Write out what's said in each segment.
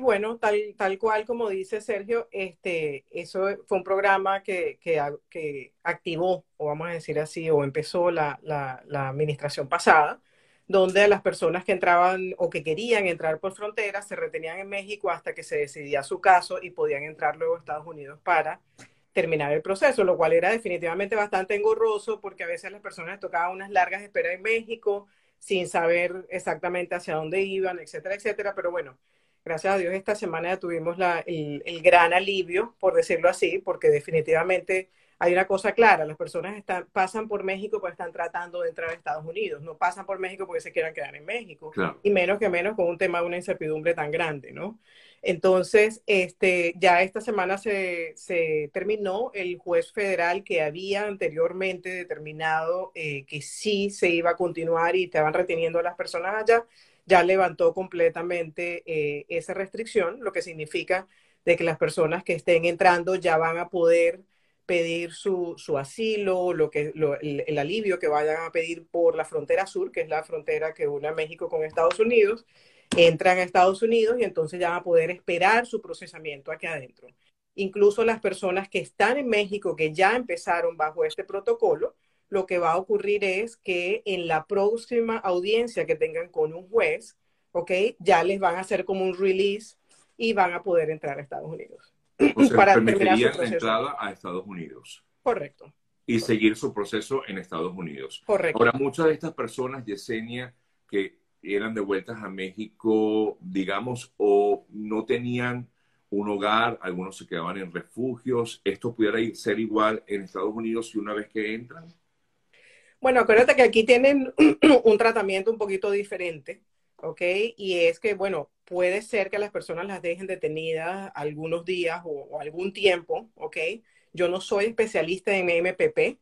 bueno, tal, tal cual como dice Sergio, este, eso fue un programa que, que, que activó, o vamos a decir así, o empezó la, la, administración pasada, donde las personas que entraban o que querían entrar por frontera se retenían en México hasta que se decidía su caso y podían entrar luego a Estados Unidos para terminar el proceso, lo cual era definitivamente bastante engorroso porque a veces las personas tocaban unas largas esperas en México sin saber exactamente hacia dónde iban, etcétera, etcétera. Pero bueno, gracias a Dios esta semana ya tuvimos la, el, el, gran alivio, por decirlo así, porque definitivamente hay una cosa clara, las personas están, pasan por México porque están tratando de entrar a Estados Unidos, no pasan por México porque se quieran quedar en México, claro. y menos que menos con un tema de una incertidumbre tan grande, ¿no? Entonces, este, ya esta semana se, se terminó el juez federal que había anteriormente determinado eh, que sí se iba a continuar y estaban reteniendo a las personas allá, ya levantó completamente eh, esa restricción, lo que significa de que las personas que estén entrando ya van a poder pedir su, su asilo, lo que, lo, el, alivio que vayan a pedir por la frontera sur, que es la frontera que une México con Estados Unidos, entran a Estados Unidos y entonces ya van a poder esperar su procesamiento aquí adentro. Incluso las personas que están en México, que ya empezaron bajo este protocolo, lo que va a ocurrir es que en la próxima audiencia que tengan con un juez, ¿ok? Ya les van a hacer como un release y van a poder entrar a Estados Unidos. O sea, para terminar su proceso. la entrada a Estados Unidos. Correcto. Y Correcto. seguir su proceso en Estados Unidos. Correcto. Ahora, muchas de estas personas, Yesenia, que eran devueltas a México, digamos, o no tenían un hogar, algunos se quedaban en refugios. ¿Esto pudiera ser igual en Estados Unidos y una vez que entran? Bueno, acuérdate que aquí tienen un tratamiento un poquito diferente, ¿ok? Y es que, bueno, puede ser que las personas las dejen detenidas algunos días o, o algún tiempo, ¿ok? Yo no soy especialista en MPP,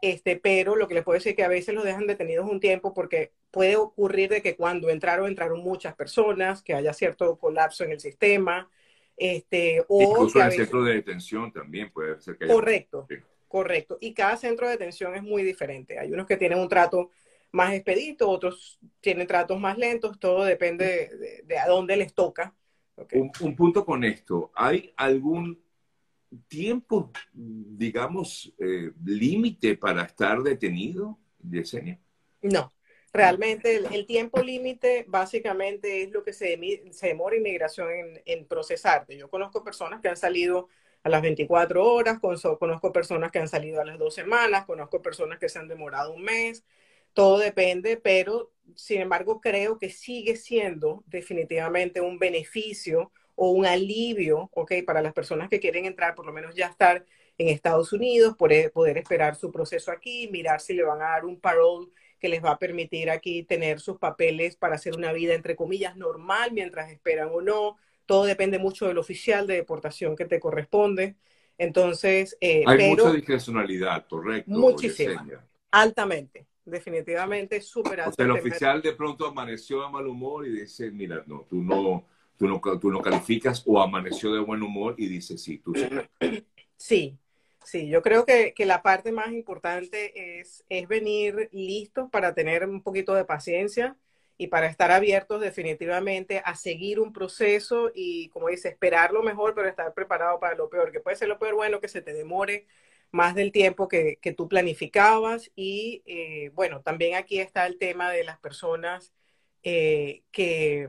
este, pero lo que les puedo decir es que a veces los dejan detenidos un tiempo porque puede ocurrir de que cuando entraron, entraron muchas personas, que haya cierto colapso en el sistema, este, o Incluso en el veces... centro de detención también puede ser que haya... Correcto, sí. Correcto. Y cada centro de detención es muy diferente. Hay unos que tienen un trato más expedito, otros tienen tratos más lentos, todo depende de, de, de a dónde les toca. Okay. Un, un, punto con esto, ¿hay algún tiempo, digamos, eh, límite para estar detenido, Yesenia? No, realmente el, el tiempo límite básicamente es lo que se, se demora inmigración en, en, procesarte. Yo conozco personas que han salido a las 24 horas, conozco personas que han salido a las dos semanas, conozco personas que se han demorado un mes, todo depende, pero sin embargo creo que sigue siendo definitivamente un beneficio o un alivio, ¿ok? Para las personas que quieren entrar, por lo menos ya estar en Estados Unidos, poder, poder esperar su proceso aquí, mirar si le van a dar un parole que les va a permitir aquí tener sus papeles para hacer una vida, entre comillas, normal mientras esperan o no. Todo depende mucho del oficial de deportación que te corresponde. Entonces, eh, hay pero, mucha discrecionalidad, correcto. Muchísima. Altamente, definitivamente, súper O sea, el oficial de pronto amaneció de mal humor y dice, mira, no, tú no, tú no, tú no calificas o amaneció de buen humor y dice, sí, tú sí. Sí, sí, yo creo que, que la parte más importante es, es venir listos para tener un poquito de paciencia y para estar abiertos definitivamente a seguir un proceso y, como dice, esperar lo mejor, pero estar preparado para lo peor, que puede ser lo peor, bueno, que se te demore más del tiempo que, que tú planificabas. Y eh, bueno, también aquí está el tema de las personas eh, que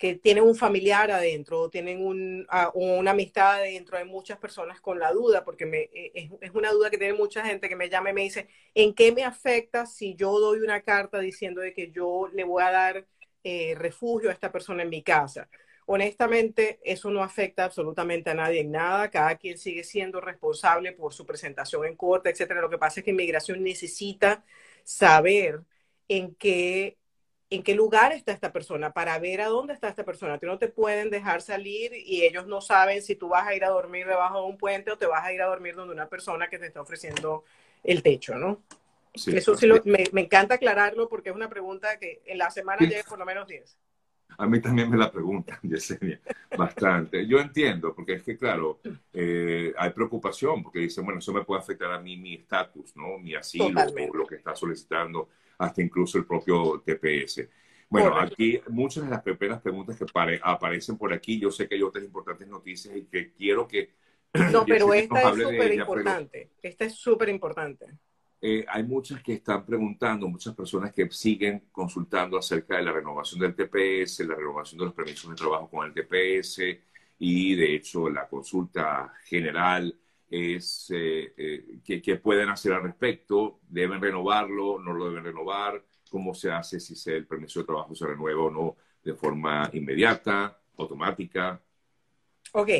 que tienen un familiar adentro, tienen un, uh, una amistad adentro, hay muchas personas con la duda, porque es, es, una duda que tiene mucha gente que me llama y me dice, ¿en qué me afecta si yo doy una carta diciendo de que yo le voy a dar eh, refugio a esta persona en mi casa? Honestamente, eso no afecta absolutamente a nadie en nada, cada quien sigue siendo responsable por su presentación en corte, etcétera. Lo que pasa es que inmigración necesita saber en qué en qué lugar está esta persona, para ver a dónde está esta persona. Tú no te pueden dejar salir y ellos no saben si tú vas a ir a dormir debajo de un puente o te vas a ir a dormir donde una persona que te está ofreciendo el techo, ¿no? Sí, Eso sí, lo, me, me, encanta aclararlo porque es una pregunta que en la semana llega por lo menos 10. A mí también me la preguntan, Yesenia, bastante. Yo entiendo, porque es que, claro, eh, hay preocupación, porque dicen, bueno, eso me puede afectar a mí mi estatus, ¿no? Mi asilo, o lo que está solicitando hasta incluso el propio TPS. Bueno, aquí muchas de las primeras preguntas que aparecen por aquí, yo sé que hay otras importantes noticias y que quiero que... No, pero esta es súper importante. Esta es súper importante. hay muchas que están preguntando, muchas personas que siguen consultando acerca de la renovación del TPS, la renovación de los permisos de trabajo con el TPS y de hecho la consulta general es eh, eh, ¿qué, pueden hacer al respecto, deben renovarlo, no lo deben renovar, cómo se hace si el permiso de trabajo se renueva o no de forma inmediata, automática. Ok,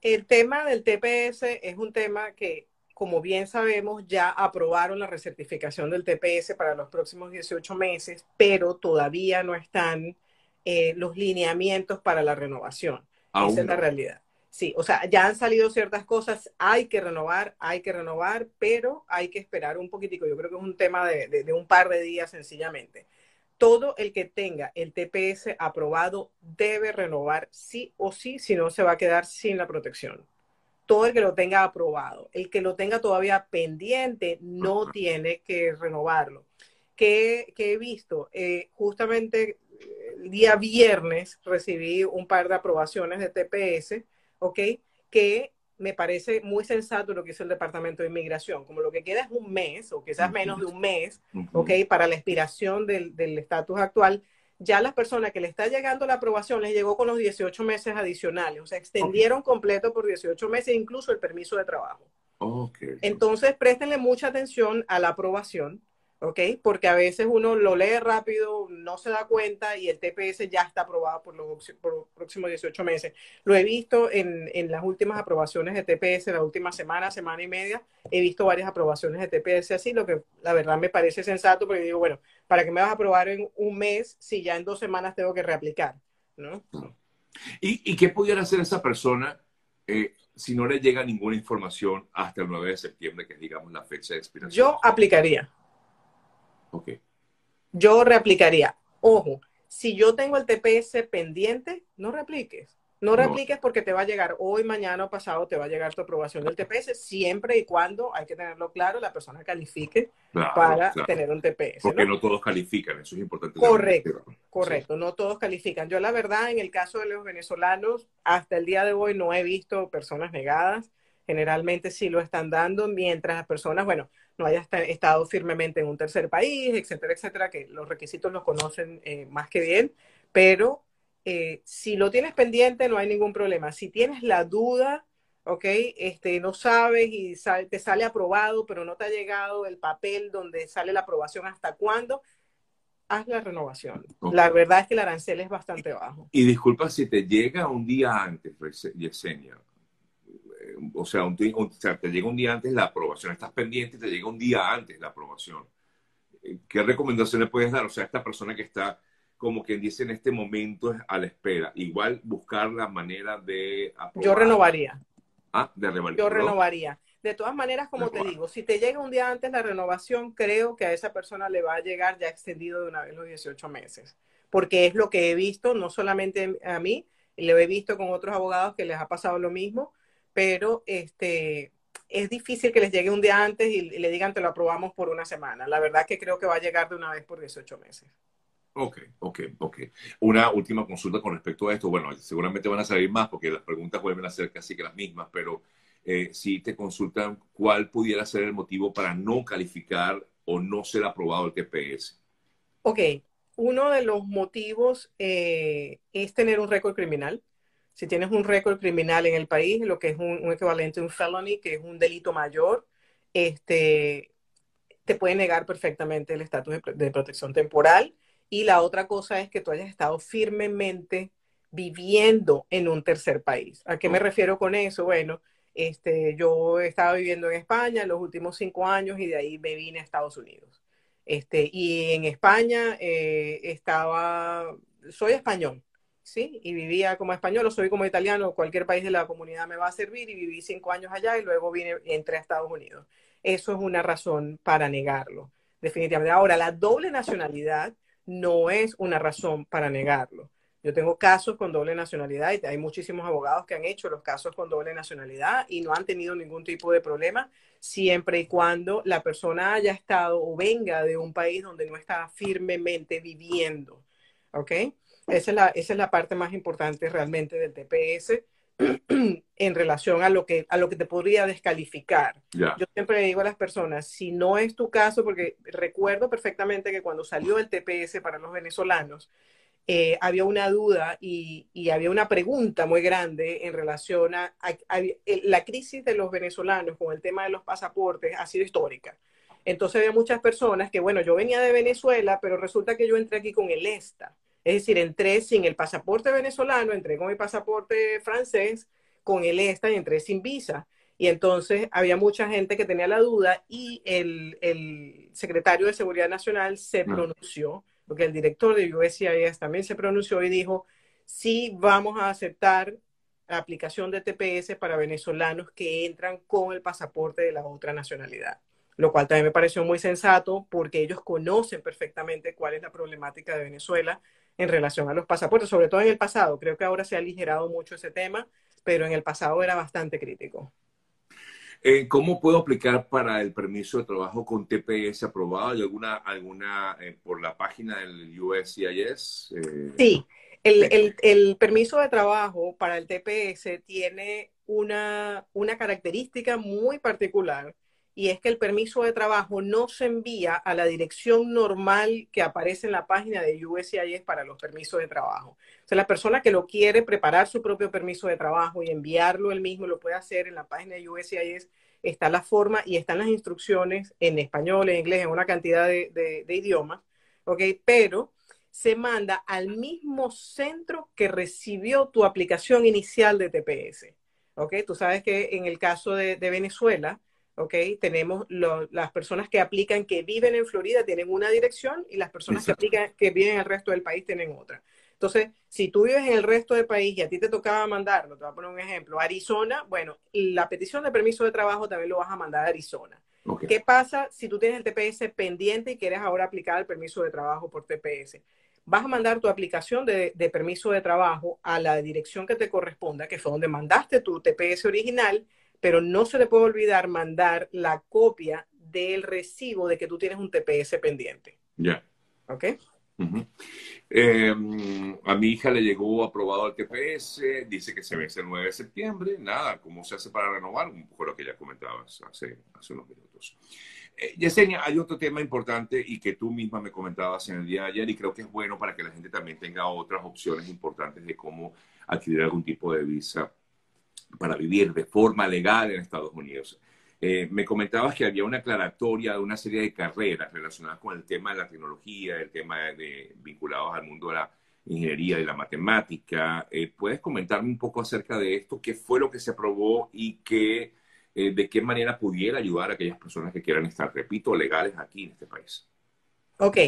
el tema del TPS es un tema que, como bien sabemos, ya aprobaron la recertificación del TPS para los próximos 18 meses, pero todavía no están eh, los lineamientos para la renovación. Esa es la realidad. Sí, o sea, ya han salido ciertas cosas, hay que renovar, hay que renovar, pero hay que esperar un poquitico. Yo creo que es un tema de, un par de días sencillamente. Todo el que tenga el TPS aprobado debe renovar sí o sí, si no se va a quedar sin la protección. Todo el que lo tenga aprobado, el que lo tenga todavía pendiente, no tiene que renovarlo. ¿Qué, he visto? Eh, justamente el día viernes recibí un par de aprobaciones de TPS ¿ok? Que me parece muy sensato lo que hizo el Departamento de Inmigración. Como lo que queda es un mes, o quizás menos de un mes, ¿ok? Para la expiración del estatus actual, ya las personas que le está llegando la aprobación les llegó con los 18 meses adicionales, o sea, extendieron completo por 18 meses, incluso el permiso de trabajo. Okay. Entonces, préstenle mucha atención a la aprobación, ¿ok? Porque a veces uno lo lee rápido, no se da cuenta y el TPS ya está aprobado por los, próximos 18 meses. Lo he visto en, en, las últimas aprobaciones de TPS, la última semana, semana y media, he visto varias aprobaciones de TPS así, lo que la verdad me parece sensato porque digo, bueno, ¿para qué me vas a aprobar en un mes si ya en dos semanas tengo que reaplicar? ¿no? ¿Y, y qué pudiera hacer esa persona? Eh, si no le llega ninguna información hasta el 9 de septiembre, que es, digamos, la fecha de expiración? Yo aplicaría. Ok. Yo reaplicaría. Ojo, si yo tengo el TPS pendiente, no reapliques. No reapliques porque te va a llegar hoy, mañana o pasado, te va a llegar tu aprobación del TPS, siempre y cuando, hay que tenerlo claro, la persona califique para tener un TPS. Porque ¿no? todos califican, eso es importante. Correcto, correcto, no todos califican. Yo la verdad, en el caso de los venezolanos, hasta el día de hoy no he visto personas negadas. Generalmente sí lo están dando, mientras las personas, bueno, no haya estado firmemente en un tercer país, etcétera, etcétera, que los requisitos los conocen eh, más que bien, pero eh, si lo tienes pendiente no hay ningún problema. Si tienes la duda, ¿ok? Este, no sabes y te sale aprobado, pero no te ha llegado el papel donde sale la aprobación hasta cuándo, haz la renovación. La verdad es que el arancel es bastante bajo. Y disculpa si te llega un día antes, Yesenia, o sea, te llega un día antes la aprobación, estás pendiente y te llega un día antes la aprobación. Eh, ¿Qué recomendaciones puedes dar? O sea, esta persona que está, como quien dice, en este momento es a la espera, igual buscar la manera de aprobar. Yo renovaría. Ah, de renovar. Yo renovaría. De todas maneras, como te digo, si te llega un día antes la renovación, creo que a esa persona le va a llegar ya extendido de una vez los 18 meses, porque es lo que he visto, no solamente a mí, lo he visto con otros abogados que les ha pasado lo mismo, pero este, es difícil que les llegue un día antes y, le digan te lo aprobamos por una semana. La verdad que creo que va a llegar de una vez por 18 meses. Ok, ok, ok. Una última consulta con respecto a esto. Bueno, seguramente van a salir más porque las preguntas vuelven a ser casi que las mismas, pero eh, si te consultan cuál pudiera ser el motivo para no calificar o no ser aprobado el TPS. Ok, uno de los motivos eh, es tener un récord criminal si tienes un récord criminal en el país, lo que es un, equivalente a un felony, que es un delito mayor, este, te puede negar perfectamente el estatus de, protección temporal. Y la otra cosa es que tú hayas estado firmemente viviendo en un tercer país. ¿A qué me refiero con eso? Bueno, este, yo estaba viviendo en España los últimos cinco años y de ahí me vine a Estados Unidos. Este, y en España eh, estaba, soy español, ¿sí? Y vivía como español, o soy como italiano, cualquier país de la comunidad me va a servir y viví cinco años allá y luego vine, entré a Estados Unidos. Eso es una razón para negarlo, definitivamente. Ahora, la doble nacionalidad no es una razón para negarlo. Yo tengo casos con doble nacionalidad y hay muchísimos abogados que han hecho los casos con doble nacionalidad y no han tenido ningún tipo de problema siempre y cuando la persona haya estado o venga de un país donde no está firmemente viviendo ¿ok? Esa es la, esa es la parte más importante realmente del TPS en relación a lo que, a lo que te podría descalificar. Yo siempre digo a las personas, si no es tu caso, porque recuerdo perfectamente que cuando salió el TPS para los venezolanos, eh, había una duda y, y, había una pregunta muy grande en relación a, la crisis de los venezolanos con el tema de los pasaportes ha sido histórica. Entonces había muchas personas que, bueno, yo venía de Venezuela, pero resulta que yo entré aquí con el ESTA. Es decir, entré sin el pasaporte venezolano, entré con mi pasaporte francés, con el ESTA y entré sin visa. Y entonces había mucha gente que tenía la duda y el, secretario de Seguridad Nacional se pronunció, porque el director de USCIS también se pronunció y dijo, sí vamos a aceptar la aplicación de TPS para venezolanos que entran con el pasaporte de la otra nacionalidad lo cual también me pareció muy sensato porque ellos conocen perfectamente cuál es la problemática de Venezuela en relación a los pasaportes, sobre todo en el pasado. Creo que ahora se ha aligerado mucho ese tema, pero en el pasado era bastante crítico. Eh, ¿Cómo puedo aplicar para el permiso de trabajo con TPS aprobado? ¿Hay alguna, alguna eh, por la página del USCIS? Eh, sí, el, el, el, permiso de trabajo para el TPS tiene una, una característica muy particular y es que el permiso de trabajo no se envía a la dirección normal que aparece en la página de USCIS para los permisos de trabajo. O sea, la persona que lo quiere preparar su propio permiso de trabajo y enviarlo él mismo lo puede hacer en la página de USCIS. Está la forma y están las instrucciones en español, en inglés, en una cantidad de, idiomas, ¿ok? Pero se manda al mismo centro que recibió tu aplicación inicial de TPS, ¿ok? Tú sabes que en el caso de Venezuela, ¿ok? Tenemos las personas que aplican que viven en Florida tienen una dirección y las personas que aplican que viven en el resto del país tienen otra. Entonces, si tú vives en el resto del país y a ti te tocaba mandarlo, te voy a poner un ejemplo, Arizona, bueno, la petición de permiso de trabajo también lo vas a mandar a Arizona. ¿Qué pasa si tú tienes el TPS pendiente y quieres ahora aplicar el permiso de trabajo por TPS? Vas a mandar tu aplicación de, de permiso de trabajo a la dirección que te corresponda, que fue donde mandaste tu TPS original, pero no se le puede olvidar mandar la copia del recibo de que tú tienes un TPS pendiente. Ya. ¿Ok? Em, a mi hija le llegó aprobado el TPS, dice que se vence el 9 de septiembre. Nada, ¿cómo se hace para renovar? Un poco lo que ya comentabas hace, hace unos minutos. Eh, Yesenia, hay otro tema importante y que tú misma me comentabas en el día de ayer y creo que es bueno para que la gente también tenga otras opciones importantes de cómo adquirir algún tipo de visa para vivir de forma legal en Estados Unidos. Eh, me comentabas que había una aclaratoria de una serie de carreras relacionadas con el tema de la tecnología, el tema de, vinculados al mundo de la ingeniería y la matemática. Eh, ¿Puedes comentarme un poco acerca de esto? ¿Qué fue lo que se aprobó y qué, eh, de qué manera pudiera ayudar a aquellas personas que quieran estar, repito, legales aquí en este país? Ok.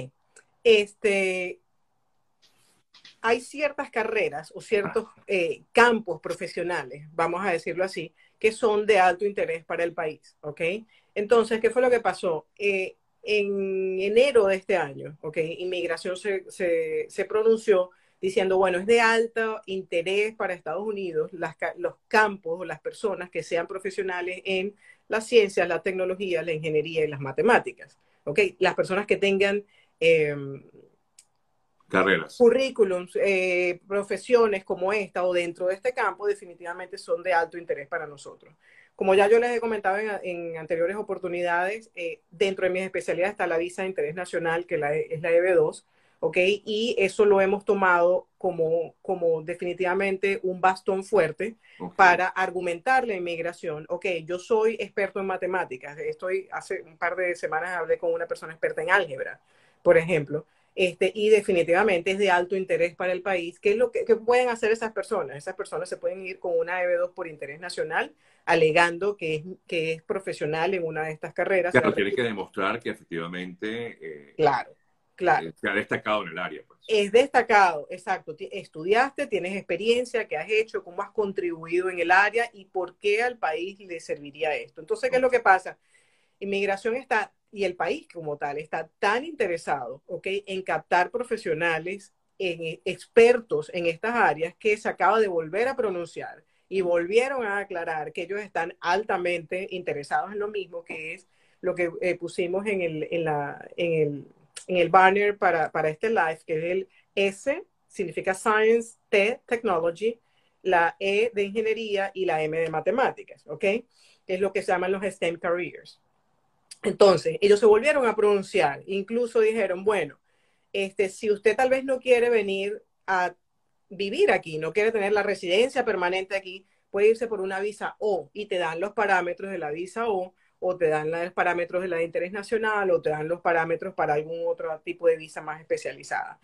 Este, hay ciertas carreras o ciertos eh, campos profesionales, vamos a decirlo así, que son de alto interés para el país, ¿ok? Entonces, ¿qué fue lo que pasó? Eh, en enero de este año, ¿ok? Inmigración se, se, pronunció diciendo, bueno, es de alto interés para Estados Unidos los campos o las personas que sean profesionales en las ciencias, la tecnología, la ingeniería y las matemáticas, ¿ok? Las personas que tengan... Em, carreras. Currículums, eh, profesiones como esta o dentro de este campo definitivamente son de alto interés para nosotros. Como ya yo les he comentado en, anteriores oportunidades, eh, dentro de mis especialidades está la visa de interés nacional, que es la EB2, ¿ok? Y eso lo hemos tomado como, como definitivamente un bastón fuerte para argumentar la inmigración. Ok, yo soy experto en matemáticas. Estoy, hace un par de semanas hablé con una persona experta en álgebra, por ejemplo. Este, y definitivamente es de alto interés para el país. ¿Qué es lo que, pueden hacer esas personas? Esas personas se pueden ir con una EB2 por interés nacional, alegando que es, que es profesional en una de estas carreras. Claro, tiene que demostrar que efectivamente eh, claro, claro. Eh, se ha destacado en el área. Pues. Es destacado, exacto. Estudiaste, tienes experiencia, qué has hecho, cómo has contribuido en el área y por qué al país le serviría esto. Entonces, ¿qué es lo que pasa? Inmigración está y el país como tal está tan interesado ¿okay? en captar profesionales, en, eh, expertos en estas áreas que se acaba de volver a pronunciar y volvieron a aclarar que ellos están altamente interesados en lo mismo, que es lo que eh, pusimos en el, en, la, en, el, en el banner para, para este live, que es el S significa Science, T, Technology, la E de Ingeniería y la M de Matemáticas, ¿ok? Es lo que se llaman los STEM Careers. Entonces, ellos se volvieron a pronunciar, incluso dijeron, bueno, este, si usted tal vez no quiere venir a vivir aquí, no quiere tener la residencia permanente aquí, puede irse por una visa O y te dan los parámetros de la visa O o te dan los parámetros de la de interés nacional o te dan los parámetros para algún otro tipo de visa más especializada.